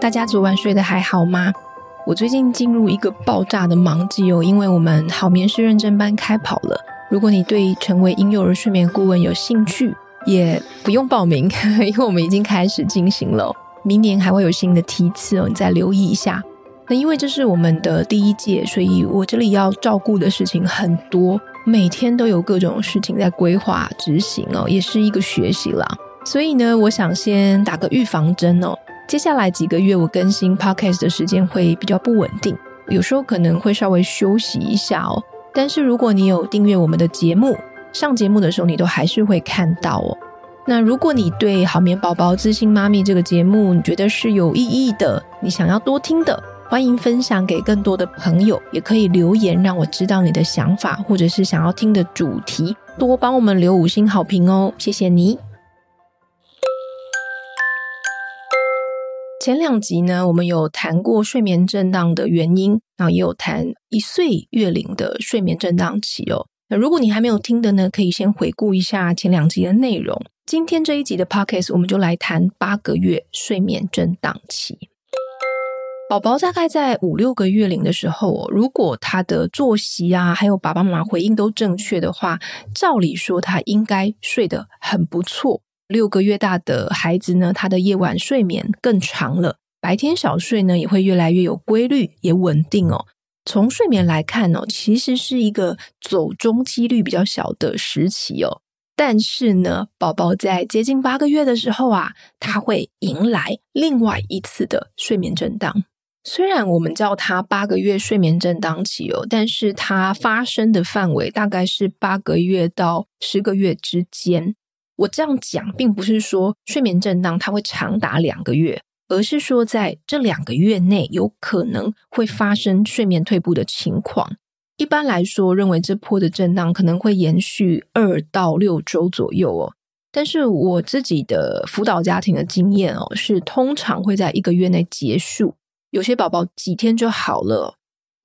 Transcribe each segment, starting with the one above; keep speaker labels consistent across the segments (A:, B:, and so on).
A: 大家昨晚睡得还好吗？我最近进入一个爆炸的忙季哦，因为我们好眠师认证班开跑了。如果你对成为婴幼儿睡眠顾问有兴趣，也不用报名，因为我们已经开始进行了。明年还会有新的梯次哦，你再留意一下。那因为这是我们的第一届，所以我这里要照顾的事情很多，每天都有各种事情在规划执行哦，也是一个学习啦。所以呢，我想先打个预防针哦。接下来几个月，我更新 podcast 的时间会比较不稳定，有时候可能会稍微休息一下哦。但是如果你有订阅我们的节目，上节目的时候你都还是会看到哦。那如果你对好眠宝宝资讯妈咪这个节目你觉得是有意义的，你想要多听的，欢迎分享给更多的朋友，也可以留言让我知道你的想法，或者是想要听的主题，多帮我们留五星好评哦，谢谢你。前两集呢，我们有谈过睡眠震荡的原因，然后也有谈一岁月龄的睡眠震荡期哦。那如果你还没有听的呢，可以先回顾一下前两集的内容。今天这一集的 podcast，我们就来谈八个月睡眠震荡期。宝宝大概在五六个月龄的时候，如果他的作息啊，还有爸爸妈妈回应都正确的话，照理说他应该睡得很不错。六个月大的孩子呢，他的夜晚睡眠更长了，白天小睡呢也会越来越有规律，也稳定哦。从睡眠来看哦，其实是一个走中几率比较小的时期哦。但是呢，宝宝在接近八个月的时候啊，他会迎来另外一次的睡眠震荡。虽然我们叫它八个月睡眠震荡期哦，但是它发生的范围大概是八个月到十个月之间。我这样讲，并不是说睡眠震荡它会长达两个月，而是说在这两个月内有可能会发生睡眠退步的情况。一般来说，认为这波的震荡可能会延续二到六周左右哦。但是我自己的辅导家庭的经验哦，是通常会在一个月内结束，有些宝宝几天就好了。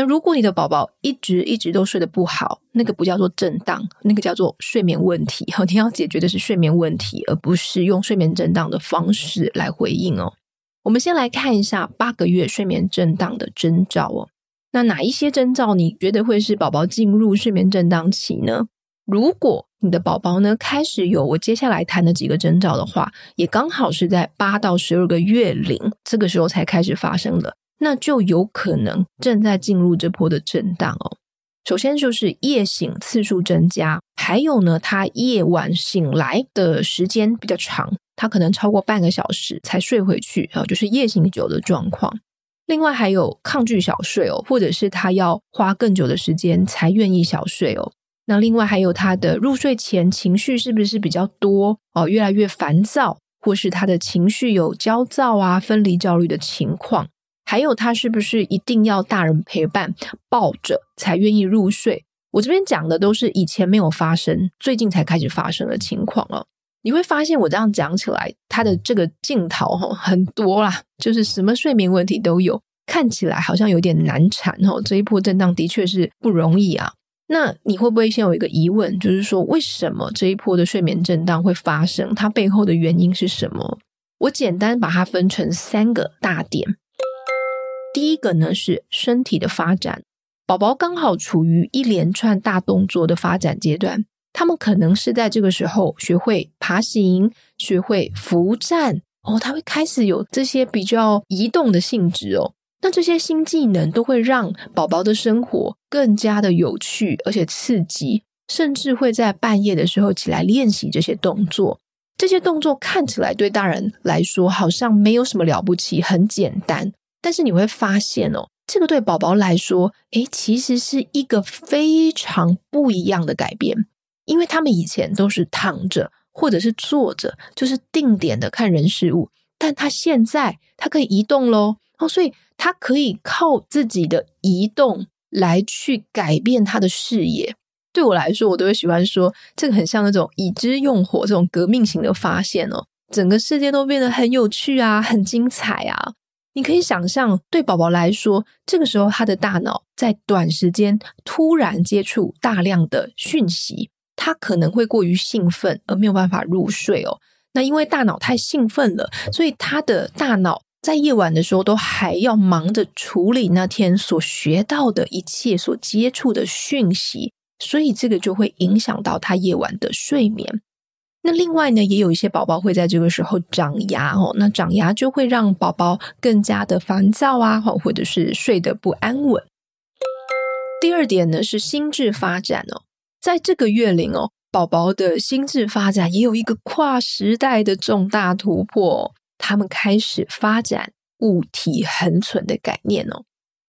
A: 那如果你的宝宝一直一直都睡得不好，那个不叫做震荡，那个叫做睡眠问题。你要解决的是睡眠问题，而不是用睡眠震荡的方式来回应哦。我们先来看一下八个月睡眠震荡的征兆哦。那哪一些征兆你觉得会是宝宝进入睡眠震荡期呢？如果你的宝宝呢开始有我接下来谈的几个征兆的话，也刚好是在八到十二个月龄这个时候才开始发生的。那就有可能正在进入这波的震荡哦。首先就是夜醒次数增加，还有呢，他夜晚醒来的时间比较长，他可能超过半个小时才睡回去啊，就是夜醒久的状况。另外还有抗拒小睡哦，或者是他要花更久的时间才愿意小睡哦。那另外还有他的入睡前情绪是不是比较多哦，越来越烦躁，或是他的情绪有焦躁啊、分离焦虑的情况。还有他是不是一定要大人陪伴抱着才愿意入睡？我这边讲的都是以前没有发生，最近才开始发生的情况哦。你会发现我这样讲起来，他的这个镜头哈很多啦，就是什么睡眠问题都有，看起来好像有点难缠哦。这一波震荡的确是不容易啊。那你会不会先有一个疑问，就是说为什么这一波的睡眠震荡会发生？它背后的原因是什么？我简单把它分成三个大点。第一个呢是身体的发展，宝宝刚好处于一连串大动作的发展阶段，他们可能是在这个时候学会爬行、学会扶站哦，他会开始有这些比较移动的性质哦。那这些新技能都会让宝宝的生活更加的有趣而且刺激，甚至会在半夜的时候起来练习这些动作。这些动作看起来对大人来说好像没有什么了不起，很简单。但是你会发现哦，这个对宝宝来说，诶，其实是一个非常不一样的改变，因为他们以前都是躺着或者是坐着，就是定点的看人事物，但他现在他可以移动喽，哦，所以他可以靠自己的移动来去改变他的视野。对我来说，我都会喜欢说，这个很像那种已知用火这种革命型的发现哦，整个世界都变得很有趣啊，很精彩啊！你可以想象，对宝宝来说，这个时候他的大脑在短时间突然接触大量的讯息，他可能会过于兴奋而没有办法入睡哦。那因为大脑太兴奋了，所以他的大脑在夜晚的时候都还要忙着处理那天所学到的一切所接触的讯息。所以这个就会影响到他夜晚的睡眠。那另外呢，也有一些宝宝会在这个时候长牙哦，那长牙就会让宝宝更加的烦躁啊，或或者是睡得不安稳。第二点呢是心智发展哦，在这个月龄哦，宝宝的心智发展也有一个跨时代的重大突破，他们开始发展物体恒存的概念哦。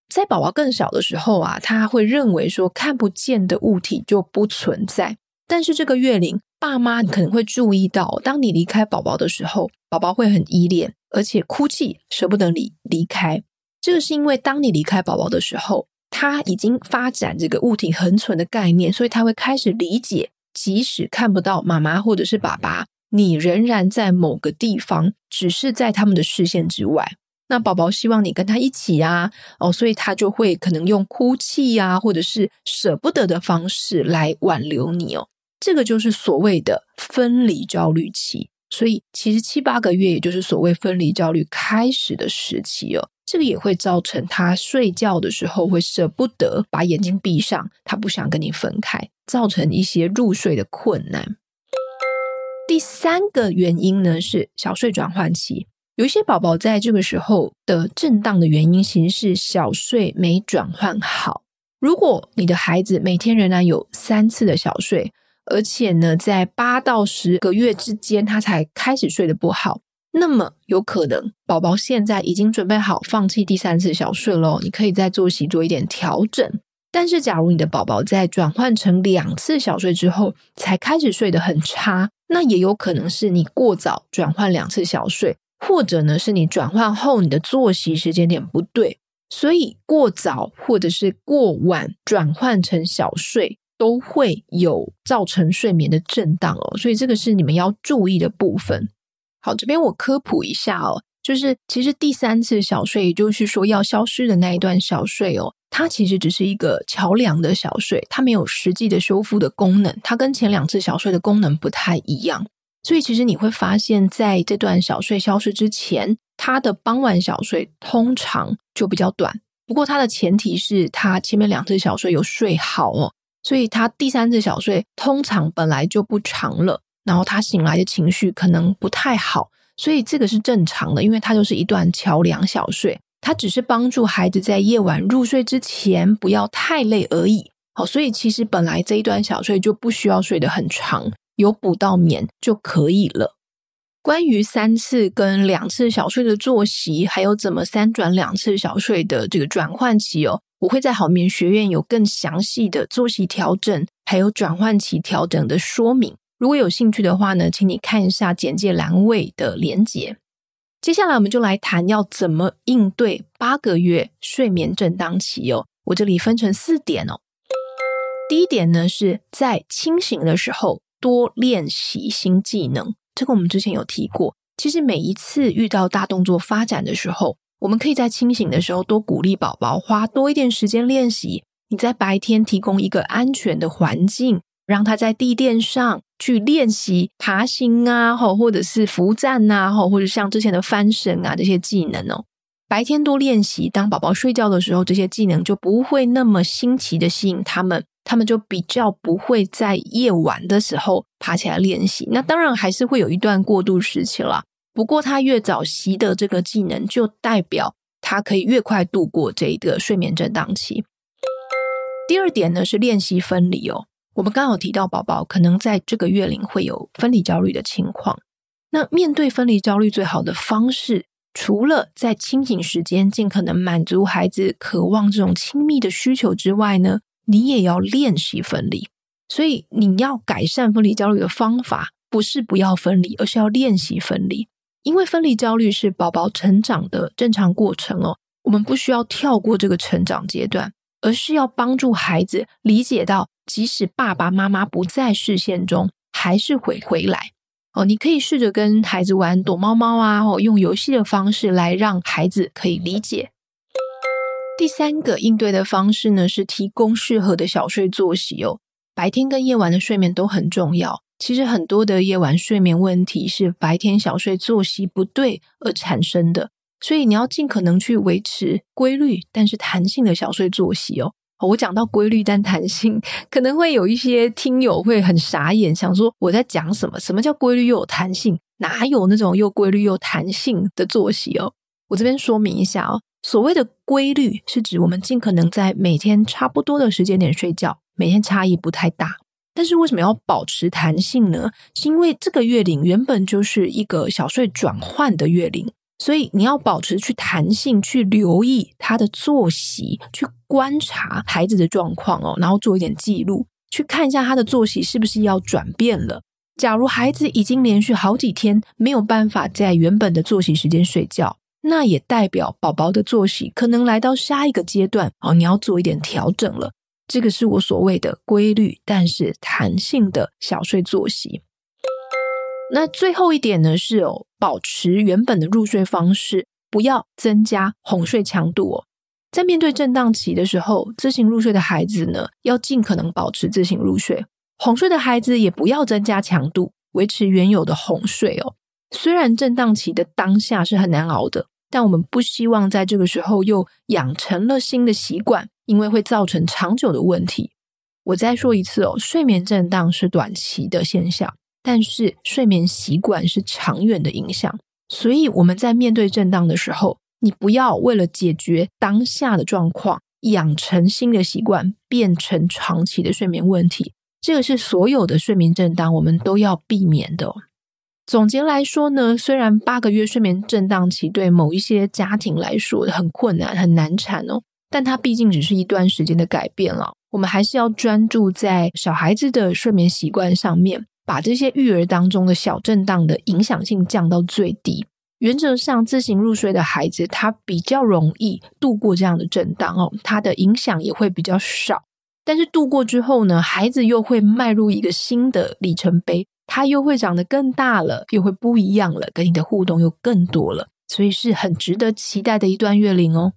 A: 在宝宝更小的时候啊，他会认为说看不见的物体就不存在。但是这个月龄，爸妈可能会注意到，当你离开宝宝的时候，宝宝会很依恋，而且哭泣，舍不得你离开。这个是因为当你离开宝宝的时候，他已经发展这个物体恒存的概念，所以他会开始理解，即使看不到妈妈或者是爸爸，你仍然在某个地方，只是在他们的视线之外。那宝宝希望你跟他一起啊，哦，所以他就会可能用哭泣呀，或者是舍不得的方式来挽留你哦。这个就是所谓的分离焦虑期。所以其实七八个月，也就是所谓分离焦虑开始的时期哦。这个也会造成他睡觉的时候会舍不得把眼睛闭上，他不想跟你分开，造成一些入睡的困难。第三个原因呢，是小睡转换期。有一些宝宝在这个时候的震荡的原因，其实是小睡没转换好。如果你的孩子每天仍然有三次的小睡，而且呢，在八到十个月之间他才开始睡得不好，那么有可能宝宝现在已经准备好放弃第三次小睡喽。你可以在作息做一点调整。但是，假如你的宝宝在转换成两次小睡之后才开始睡得很差，那也有可能是你过早转换两次小睡。或者呢，是你转换后你的作息时间点不对，所以过早或者是过晚转换成小睡，都会有造成睡眠的震荡哦。所以这个是你们要注意的部分。好，这边我科普一下哦，就是其实第三次小睡，也就是说要消失的那一段小睡哦，它其实只是一个桥梁的小睡，它没有实际的修复的功能，它跟前两次小睡的功能不太一样。所以，其实你会发现，在这段小睡消失之前，它的傍晚小睡通常就比较短。不过，它的前提是他前面两次小睡有睡好哦，所以他第三次小睡通常本来就不长了。然后他醒来的情绪可能不太好，所以这个是正常的，因为它就是一段桥梁小睡，它只是帮助孩子在夜晚入睡之前不要太累而已。好，所以其实本来这一段小睡就不需要睡得很长。有补到眠就可以了。关于三次跟两次小睡的作息，还有怎么三转两次小睡的这个转换期哦，我会在好眠学院有更详细的作息调整，还有转换期调整的说明。如果有兴趣的话呢，请你看一下简介栏位的连结。接下来我们就来谈要怎么应对八个月睡眠震荡期哦。我这里分成四点哦。第一点呢，是在清醒的时候。多练习新技能，这个我们之前有提过。其实每一次遇到大动作发展的时候，我们可以在清醒的时候多鼓励宝宝花多一点时间练习。你在白天提供一个安全的环境，让他在地垫上去练习爬行啊，或者是扶站啊，或者像之前的翻绳啊这些技能哦。白天多练习，当宝宝睡觉的时候，这些技能就不会那么新奇的吸引他们。他们就比较不会在夜晚的时候爬起来练习，那当然还是会有一段过渡时期了。不过他越早习得这个技能，就代表他可以越快度过这个睡眠震荡期。第二点呢，是练习分离哦。我们刚刚有提到宝宝可能在这个月龄会有分离焦虑的情况，那面对分离焦虑最好的方式除了在清醒时间尽可能满足孩子渴望这种亲密的需求之外呢，你也要练习分离。所以你要改善分离焦虑的方法，不是不要分离，而是要练习分离。因为分离焦虑是宝宝成长的正常过程哦，我们不需要跳过这个成长阶段，而是要帮助孩子理解到，即使爸爸妈妈不在视线中，还是会回来哦。你可以试着跟孩子玩躲猫猫啊，哦，用游戏的方式来让孩子可以理解。第三个应对的方式呢，是提供适合的小睡作息哦。白天跟夜晚的睡眠都很重要。其实很多的夜晚睡眠问题是白天小睡作息不对而产生的，所以你要尽可能去维持规律但是弹性的小睡作息哦。我讲到规律但弹性，可能会有一些听友会很傻眼，想说我在讲什么？什么叫规律又有弹性？哪有那种又规律又弹性的作息哦？我这边说明一下哦，所谓的规律是指我们尽可能在每天差不多的时间点睡觉，每天差异不太大。但是为什么要保持弹性呢？是因为这个月龄原本就是一个小睡转换的月龄，所以你要保持去弹性，去留意他的作息，去观察孩子的状况哦，然后做一点记录，去看一下他的作息是不是要转变了。假如孩子已经连续好几天没有办法在原本的作息时间睡觉，那也代表宝宝的作息可能来到下一个阶段哦，你要做一点调整了。这个是我所谓的规律，但是弹性的小睡作息。那最后一点呢，是哦，保持原本的入睡方式，不要增加哄睡强度哦。在面对震荡期的时候，自行入睡的孩子呢，要尽可能保持自行入睡；哄睡的孩子也不要增加强度，维持原有的哄睡哦。虽然震荡期的当下是很难熬的，但我们不希望在这个时候又养成了新的习惯。因为会造成长久的问题。我再说一次哦，睡眠震荡是短期的现象，但是睡眠习惯是长远的影响。所以我们在面对震荡的时候，你不要为了解决当下的状况，养成新的习惯，变成长期的睡眠问题。这个是所有的睡眠震荡我们都要避免的。总结来说呢，虽然八个月睡眠震荡期对某一些家庭来说很困难、很难产哦。但它毕竟只是一段时间的改变了，我们还是要专注在小孩子的睡眠习惯上面，把这些育儿当中的小震荡的影响性降到最低。原则上，自行入睡的孩子他比较容易度过这样的震荡哦，他的影响也会比较少。但是度过之后呢，孩子又会迈入一个新的里程碑，它又会长得更大了，又会不一样了，跟你的互动又更多了，所以是很值得期待的一段月龄哦。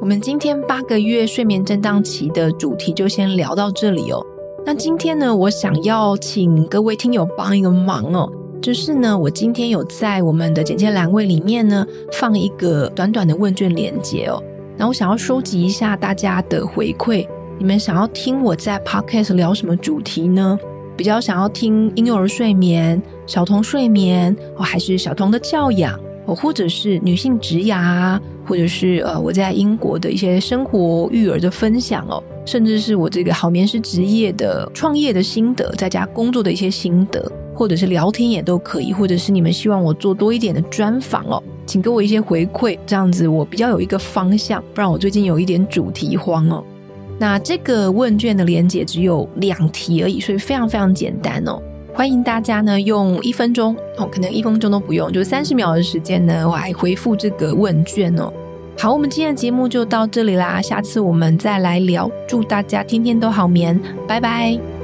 A: 我们今天八个月睡眠震荡期的主题就先聊到这里哦。那今天呢，我想要请各位听友帮一个忙哦，就是呢，我今天有在我们的简介栏位里面呢放一个短短的问卷连接哦。那我想要收集一下大家的回馈，你们想要听我在 Podcast 聊什么主题呢？比较想要听婴幼儿睡眠、小童睡眠，哦，还是小童的教养？哦，或者是女性职涯，或者是呃，我在英国的一些生活育儿的分享哦，甚至是我这个好眠师职业的创业的心得，在家工作的一些心得，或者是聊天也都可以，或者是你们希望我做多一点的专访哦，请给我一些回馈，这样子我比较有一个方向，不然我最近有一点主题慌哦。那这个问卷的连接只有两题而已，所以非常非常简单哦。欢迎大家呢，用一分钟哦，可能一分钟都不用，就三十秒的时间呢，我来回复这个问卷哦。好，我们今天的节目就到这里啦，下次我们再来聊。祝大家天天都好眠，拜拜。